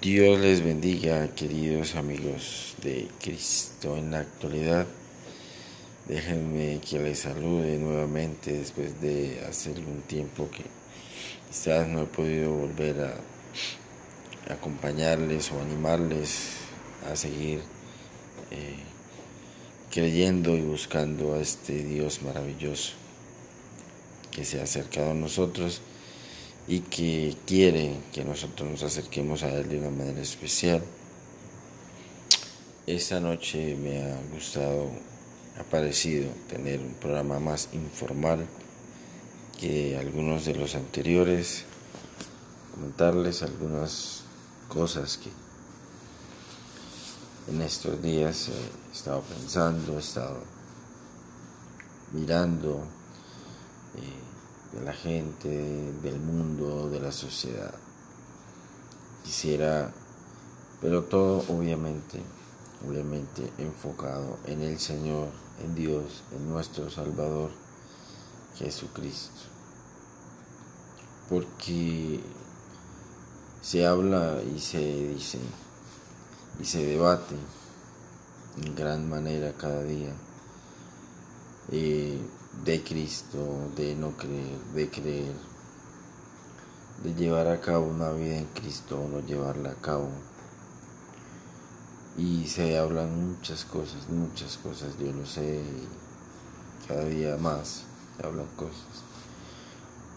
Dios les bendiga, queridos amigos de Cristo en la actualidad. Déjenme que les salude nuevamente después de hace algún tiempo que quizás no he podido volver a acompañarles o animarles a seguir eh, creyendo y buscando a este Dios maravilloso que se ha acercado a nosotros y que quiere que nosotros nos acerquemos a Él de una manera especial. Esta noche me ha gustado, ha parecido tener un programa más informal que algunos de los anteriores, comentarles algunas cosas que en estos días he estado pensando, he estado mirando. Eh, de la gente, del mundo, de la sociedad. Quisiera, pero todo obviamente, obviamente enfocado en el Señor, en Dios, en nuestro Salvador, Jesucristo. Porque se habla y se dice y se debate en gran manera cada día. Eh, de Cristo, de no creer, de creer, de llevar a cabo una vida en Cristo o no llevarla a cabo. Y se hablan muchas cosas, muchas cosas, yo lo sé, cada día más se hablan cosas.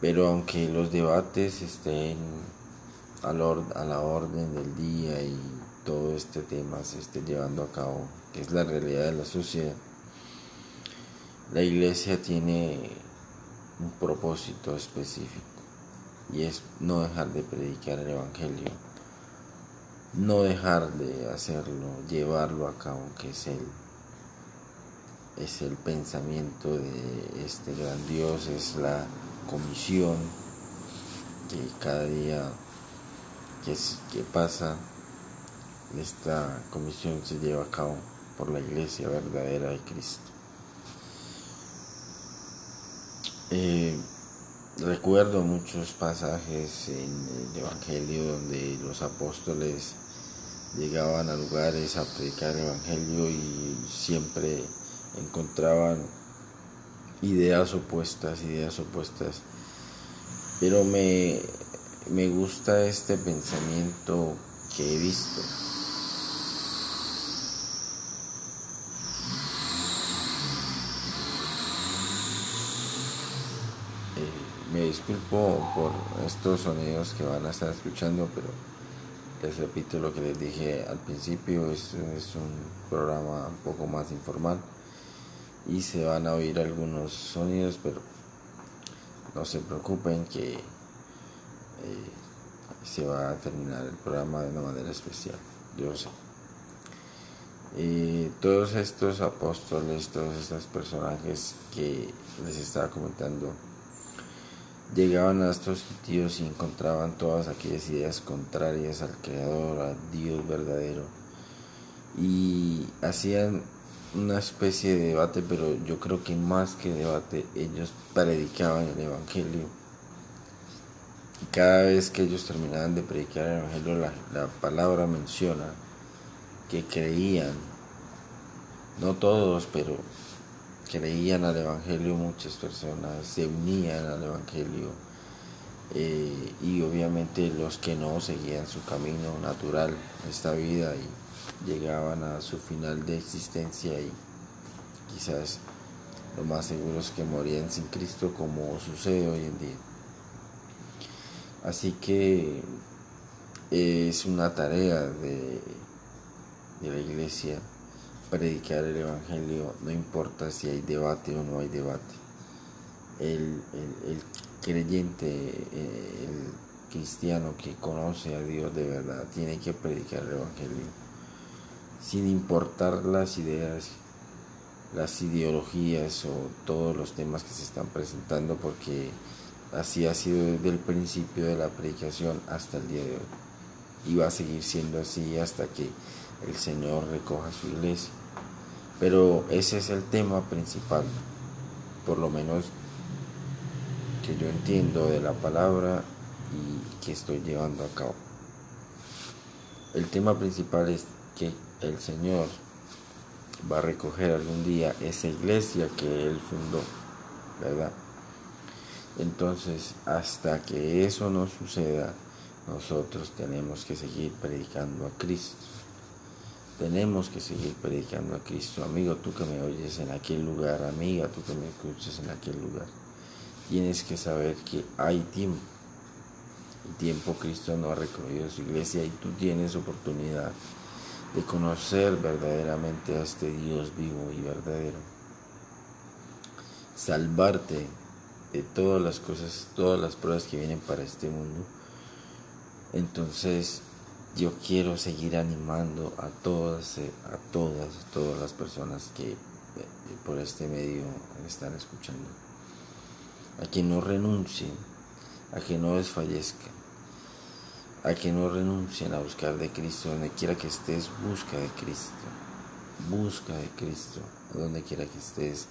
Pero aunque los debates estén a la orden del día y todo este tema se esté llevando a cabo, que es la realidad de la sociedad, la iglesia tiene un propósito específico y es no dejar de predicar el Evangelio, no dejar de hacerlo, llevarlo a cabo, que es el, es el pensamiento de este gran Dios, es la comisión que cada día que, que pasa, esta comisión se lleva a cabo por la iglesia verdadera de Cristo. Eh, recuerdo muchos pasajes en el Evangelio donde los apóstoles llegaban a lugares a predicar el Evangelio y siempre encontraban ideas opuestas, ideas opuestas. Pero me, me gusta este pensamiento que he visto disculpo por estos sonidos que van a estar escuchando, pero les repito lo que les dije al principio, es, un programa un poco más informal y se van a oír algunos sonidos, pero no se preocupen que eh, se va a terminar el programa de una manera especial, yo sé. Y todos estos apóstoles, todos estos personajes que les estaba comentando, Llegaban a estos sitios y encontraban todas aquellas ideas contrarias al Creador, a Dios verdadero. Y hacían una especie de debate, pero yo creo que más que debate, ellos predicaban el Evangelio. Y cada vez que ellos terminaban de predicar el Evangelio, la, la palabra menciona que creían, no todos, pero creían al Evangelio muchas personas, se unían al Evangelio eh, y obviamente los que no seguían su camino natural, esta vida y llegaban a su final de existencia y quizás lo más seguro es que morían sin Cristo como sucede hoy en día. Así que es una tarea de, de la iglesia predicar el Evangelio, no importa si hay debate o no hay debate. El, creyente, eh, el cristiano que conoce a Dios de verdad, tiene que predicar el Evangelio, sin importar las ideas, las ideologías o todos los temas que se están presentando, porque así ha sido desde el principio de la predicación hasta el día de hoy. Y va a seguir siendo así hasta que el Señor recoja su iglesia. Pero ese es el tema principal, por lo menos que yo entiendo de la palabra y que estoy llevando a cabo. el tema principal es que el Señor va a recoger algún día esa iglesia que Él fundó, ¿verdad? Entonces, hasta que eso no suceda, nosotros tenemos que seguir predicando a Cristo. Tenemos que seguir predicando a Cristo. Amigo, tú que me oyes en aquel lugar, amiga, tú que me escuchas en aquel lugar, tienes que saber que hay tiempo. El tiempo Cristo no ha recogido su iglesia y tú tienes oportunidad de conocer verdaderamente a este Dios vivo y verdadero. Salvarte de todas las cosas, todas las pruebas que vienen para este mundo. Entonces, yo quiero seguir animando a todas, eh, a todas, todas las personas que eh, por este medio están escuchando. A que no renuncien, a que no desfallezcan, a que no renuncien a buscar de Cristo. Donde quiera que estés, busca de Cristo. Busca de Cristo, donde quiera que estés.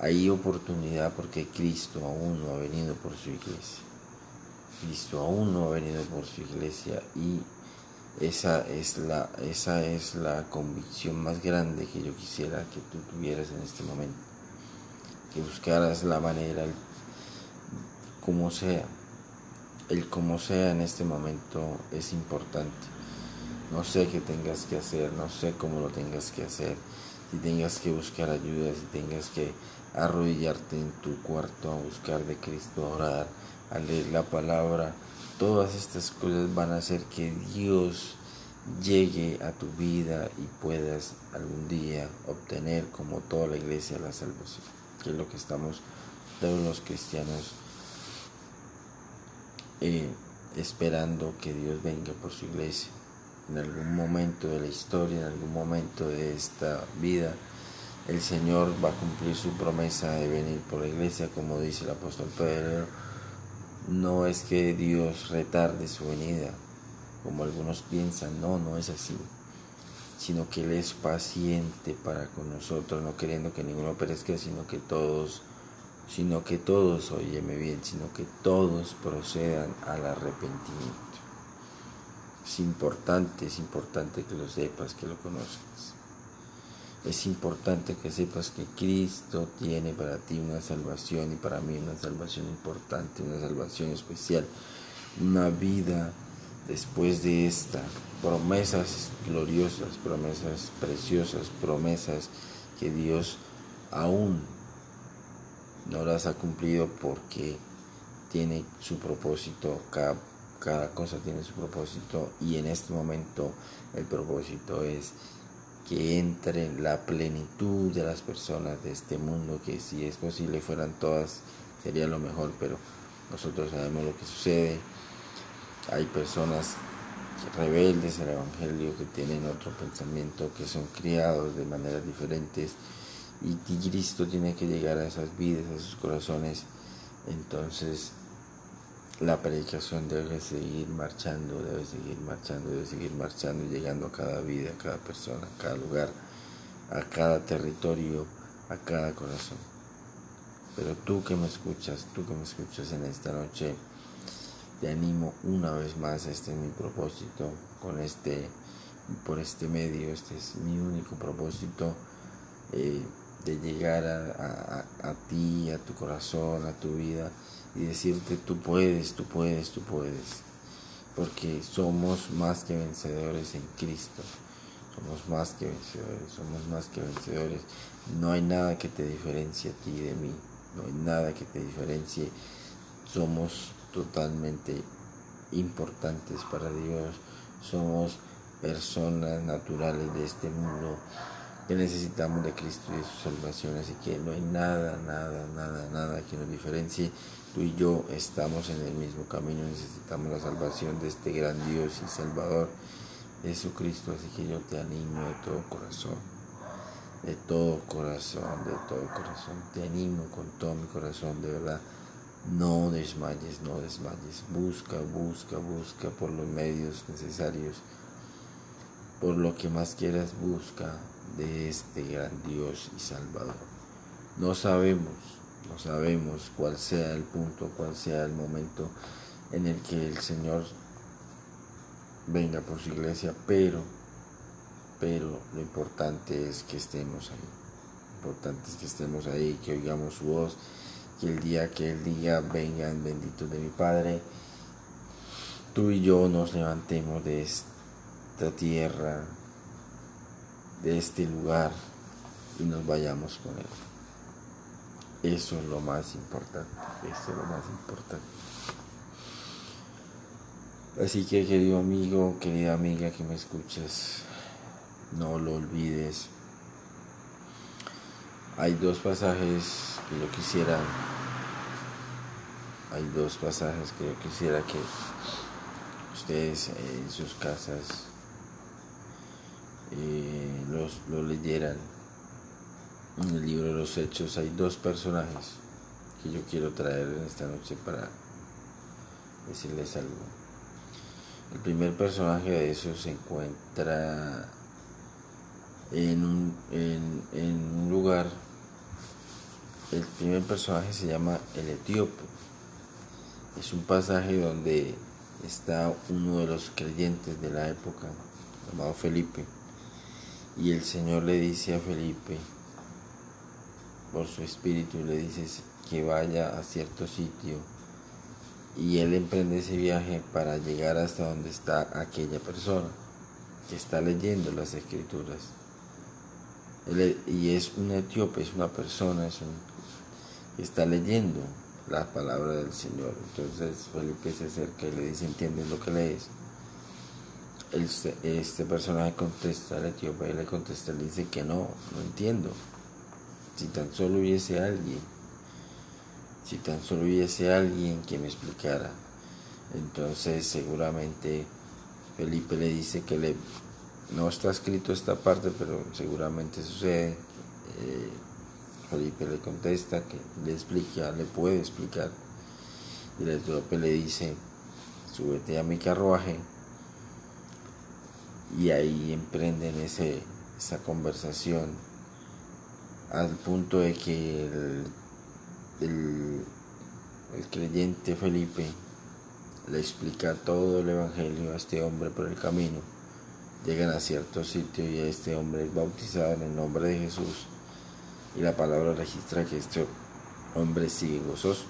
Hay oportunidad porque Cristo aún no ha venido por su iglesia. Cristo aún no ha venido por su iglesia y esa es la, esa es la convicción más grande que yo quisiera que tú tuvieras en este momento. Que buscaras la manera, como sea. El como sea en este momento es importante. No sé qué tengas que hacer, no sé cómo lo tengas que hacer. Si tengas que buscar ayuda, si tengas que arrodillarte en tu cuarto a buscar de Cristo, orar, a leer la palabra Todas estas cosas van a hacer que Dios llegue a tu vida y puedas algún día obtener como toda la iglesia la salvación, que es lo que estamos todos los cristianos eh, esperando que Dios venga por su iglesia. En algún momento de la historia, en algún momento de esta vida, el Señor va a cumplir su promesa de venir por la iglesia, como dice el apóstol Pedro no es que Dios retarde su venida, como algunos piensan, no, no es así, sino que Él es paciente para con nosotros, no queriendo que ninguno perezca, sino que todos, sino que todos, óyeme bien, sino que todos procedan al arrepentimiento. Es importante, es importante que lo sepas, que lo conozcas es importante que sepas que Cristo tiene para ti una salvación y para mí una salvación importante, una salvación especial, una vida después de esta, promesas gloriosas, promesas preciosas, promesas que Dios aún no las ha cumplido porque tiene su propósito, cada, cada cosa tiene su propósito y en este momento el propósito es que entre la plenitud de las personas de este mundo, que si es posible fueran todas, sería lo mejor, pero nosotros sabemos lo que sucede. Hay personas rebeldes al Evangelio que tienen otro pensamiento, que son criados de maneras diferentes y Cristo tiene que llegar a esas vidas, a sus corazones. Entonces la predicación debe seguir marchando, debe seguir marchando, debe seguir marchando llegando a cada vida, a cada persona, a cada lugar, a cada territorio, a cada corazón. Pero tú que me escuchas, tú que me escuchas en esta noche, te animo una vez más, este es mi propósito con este, por este medio, este es mi único propósito eh, de llegar a ti, a tu corazón, a tu vida y decirte tú puedes, tú puedes, tú puedes. Porque somos más que vencedores en Cristo. Somos más que vencedores, somos más que vencedores. No hay nada que te diferencie a ti de mí. No hay nada que te diferencie. Somos totalmente importantes para Dios. Somos personas naturales de este mundo que necesitamos de Cristo y de su salvación. Así que no hay nada, nada, nada, nada que nos diferencie Tú y yo estamos en el mismo camino, necesitamos la salvación de este gran Dios y Salvador, Jesucristo. Así que yo te animo de todo corazón, de todo corazón, de todo corazón. Te animo con todo mi corazón, de verdad. No desmayes, no desmayes. Busca, busca, busca por los medios necesarios. Por lo que más quieras, busca de este gran Dios y Salvador. No sabemos no sabemos cuál sea el punto, cuál sea el momento en el que el Señor venga por su iglesia, pero, pero lo importante es que estemos ahí. Lo importante es que estemos ahí, que oigamos su voz, que el día que Él diga, vengan benditos de mi Padre, tú y yo nos levantemos de esta tierra, de este lugar y nos vayamos con Él. Eso es lo más importante, eso es lo más importante. Así que querido amigo, querida amiga que me escuchas, no lo olvides. Hay dos pasajes que yo quisiera, hay dos pasajes que yo quisiera que ustedes en sus casas eh, los, lo leyeran. En el libro de los Hechos hay dos personajes que yo quiero traer en esta noche para decirles algo. El primer personaje de eso se encuentra en un, en, un lugar. El primer personaje se llama el etíope. Es un pasaje donde está uno de los creyentes de la época, llamado Felipe. Y el Señor le dice a Felipe, por su espíritu, le dice que vaya a cierto sitio y él emprende ese viaje para llegar hasta donde está aquella persona que está leyendo las escrituras. y es un etíope, es una persona, es que está leyendo la palabra del Señor. Entonces Felipe se acerca y le dice, ¿entiendes lo que lees? Este, personaje contesta al etíope y le contesta, le dice que no, no entiendo. Si tan solo hubiese alguien si tan solo hubiese alguien que me explicara. Entonces seguramente Felipe le dice que le, no está escrito esta parte, pero seguramente sucede. Eh, Felipe le contesta que le explica, le puede explicar. Y el etíope le dice, súbete a mi carruaje. Y ahí emprenden ese, esa conversación al punto de que el el, creyente Felipe le explica todo el Evangelio a este hombre por el camino. Llegan a cierto sitio y este hombre es bautizado en el nombre de Jesús y la palabra registra que este hombre sigue gozoso.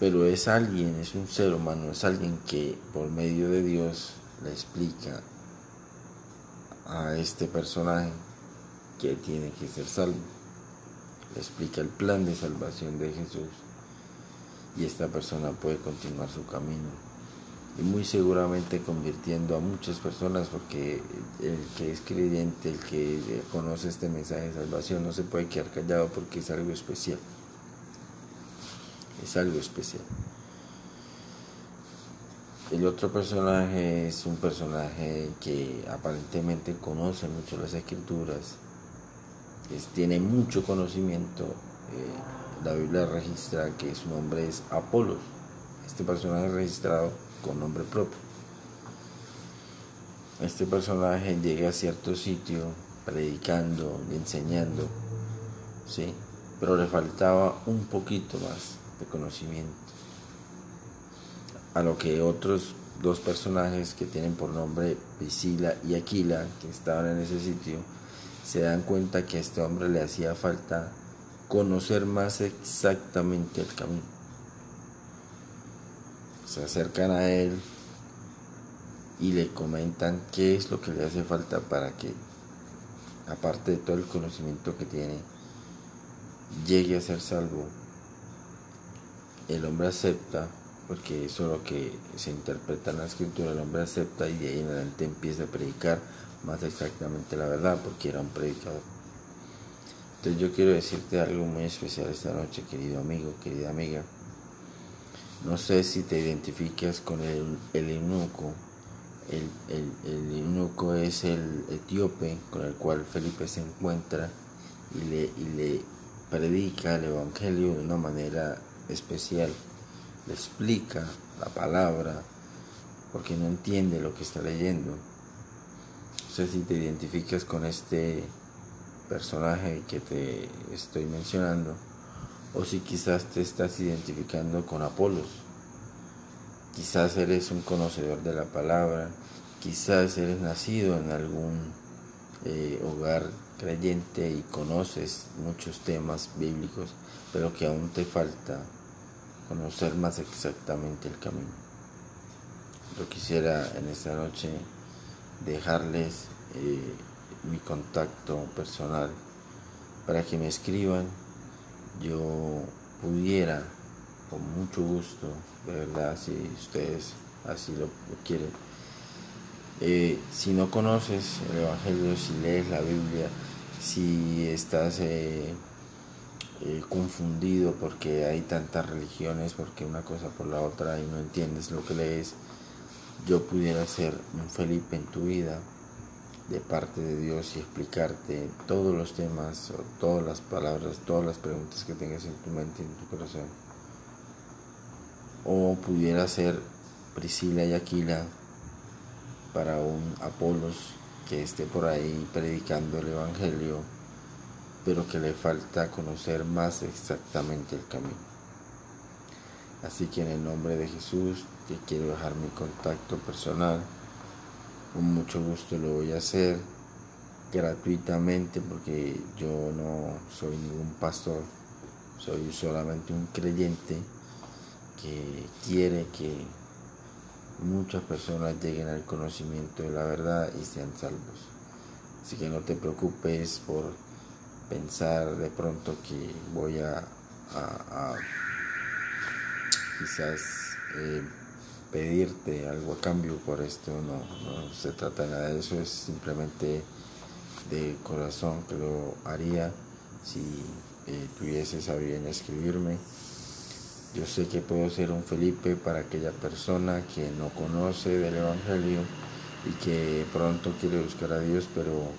Pero es alguien, es un ser humano, es alguien que por medio de Dios le explica a este personaje que tiene que ser salvo. Le explica el plan de salvación de Jesús y esta persona puede continuar su camino y muy seguramente convirtiendo a muchas personas porque el que es creyente, el que conoce este mensaje de salvación no se puede quedar callado porque es algo especial. Es algo especial. El otro personaje es un personaje que aparentemente conoce mucho las escrituras, tiene mucho conocimiento. Eh, la Biblia registra que su nombre es Apolos. Este personaje registrado con nombre propio. Este personaje llega a cierto sitio predicando y enseñando, ¿sí? pero le faltaba un poquito más de. A lo que otros dos personajes que tienen por nombre Priscila y Aquila, que estaban en ese sitio, se dan cuenta que a este hombre le hacía falta conocer más exactamente el camino. Se acercan a él y le comentan qué es lo que le hace falta para que, aparte de todo el conocimiento que tiene, llegue a ser salvo. El hombre acepta, porque eso es lo que se interpreta en la escritura, el hombre acepta y de ahí en adelante empieza a predicar más exactamente la verdad, porque era un predicador. Entonces yo quiero decirte algo muy especial esta noche, querido amigo, querida amiga. No sé si te identificas con el, el eunuco. El, el, eunuco es el etíope con el cual Felipe se encuentra y le, y le predica el Evangelio de una manera especial. Le explica la palabra porque no entiende lo que está leyendo no sé si te identificas con este personaje que te estoy mencionando o si quizás te estás identificando con Apolos. quizás eres un conocedor de la palabra, quizás eres nacido en algún eh, hogar creyente y conoces muchos temas bíblicos, pero que aún te falta conocer más exactamente el camino. Yo quisiera en esta noche dejarles eh, mi contacto personal para que me escriban. Yo pudiera, con mucho gusto, de verdad, si ustedes así lo quieren, eh, si no conoces el Evangelio, si lees la Biblia, si estás eh, eh, confundido porque hay tantas religiones, porque una cosa por la otra y no entiendes lo que lees, yo pudiera ser un Felipe en tu vida de parte de Dios y explicarte todos los temas, o todas las palabras, todas las preguntas que tengas en tu mente y en tu corazón. O pudiera ser Priscila y Aquila para un Apolos que esté por ahí predicando el Evangelio, pero que le falta conocer más exactamente el camino. Así que en el nombre de Jesús te quiero dejar mi contacto personal. Con mucho gusto lo voy a hacer gratuitamente porque yo no soy ningún pastor, soy solamente un creyente que quiere que muchas personas lleguen al conocimiento de la verdad y sean salvos. Así que no te preocupes por pensar de pronto que voy a, quizás eh, pedirte algo a cambio por esto. No, no se trata nada de eso, es simplemente de corazón que lo haría si eh, tuvieses a bien escribirme. Yo sé que puedo ser un Felipe para aquella persona que no conoce del Evangelio y que pronto quiere buscar a Dios, pero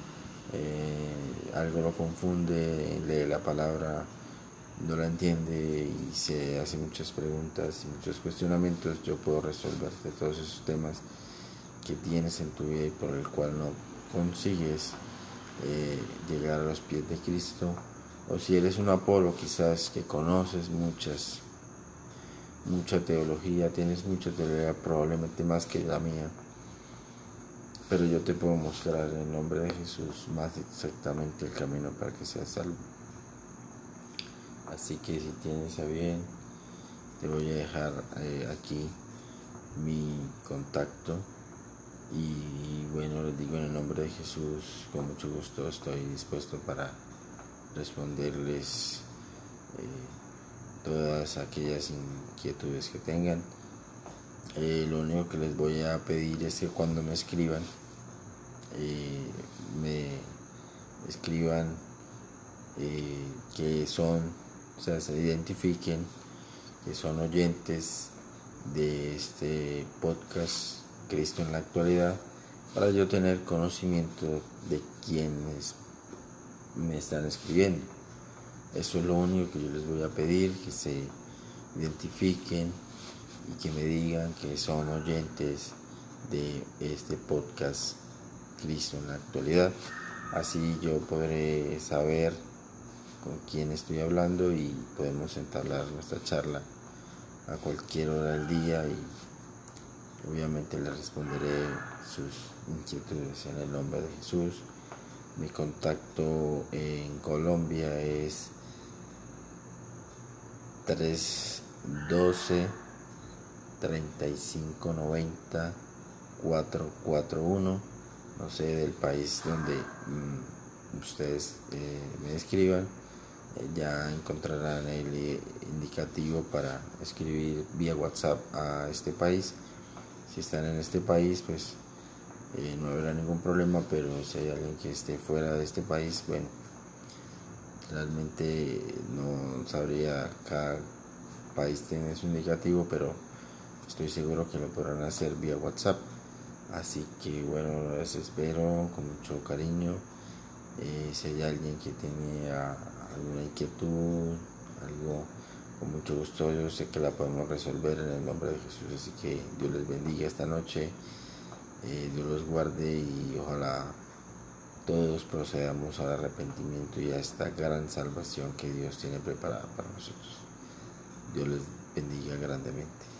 eh, algo lo confunde, lee la palabra, no la entiende y se hace muchas preguntas y muchos cuestionamientos. Yo puedo resolverte todos esos temas que tienes en tu vida y por el cual no consigues eh, llegar a los pies de Cristo. O si eres un Apolo, quizás que conoces muchas mucha teología, tienes mucha teología, probablemente más que la mía. Pero yo te puedo mostrar en el nombre de Jesús más exactamente el camino para que seas salvo. Así que si tienes a bien, te voy a dejar eh, aquí mi contacto. Y bueno, les digo en el nombre de Jesús, con mucho gusto estoy dispuesto para responderles. Eh, todas aquellas inquietudes que tengan. Eh, lo único que les voy a pedir es que cuando me escriban, eh, me escriban eh, que son, o sea, se identifiquen que son oyentes de este podcast Cristo en la actualidad para yo tener conocimiento de quiénes me están escribiendo. Eso es lo único que yo les voy a pedir, que se identifiquen y que me digan que son oyentes de este podcast Cristo en la actualidad. Así yo podré saber con quién estoy hablando y podemos entablar nuestra charla a cualquier hora del día y obviamente les responderé sus inquietudes en el nombre de Jesús. Mi contacto en Colombia es 312 3590 441 no sé del país donde mm, ustedes eh, me escriban eh, ya encontrarán el indicativo para escribir vía whatsapp a este país si están en este país pues eh, no habrá ningún problema pero si hay alguien que esté fuera de este país bueno Realmente no sabría, cada país tiene su indicativo, pero estoy seguro que lo podrán hacer vía WhatsApp. Así que bueno, les espero con mucho cariño. Eh, si hay alguien que tiene alguna inquietud, algo con mucho gusto, yo sé que la podemos resolver en el nombre de Jesús. Así que Dios les bendiga esta noche, eh, Dios los guarde y ojalá todos procedamos al arrepentimiento y a esta gran salvación que Dios tiene preparada para nosotros. Dios les bendiga grandemente.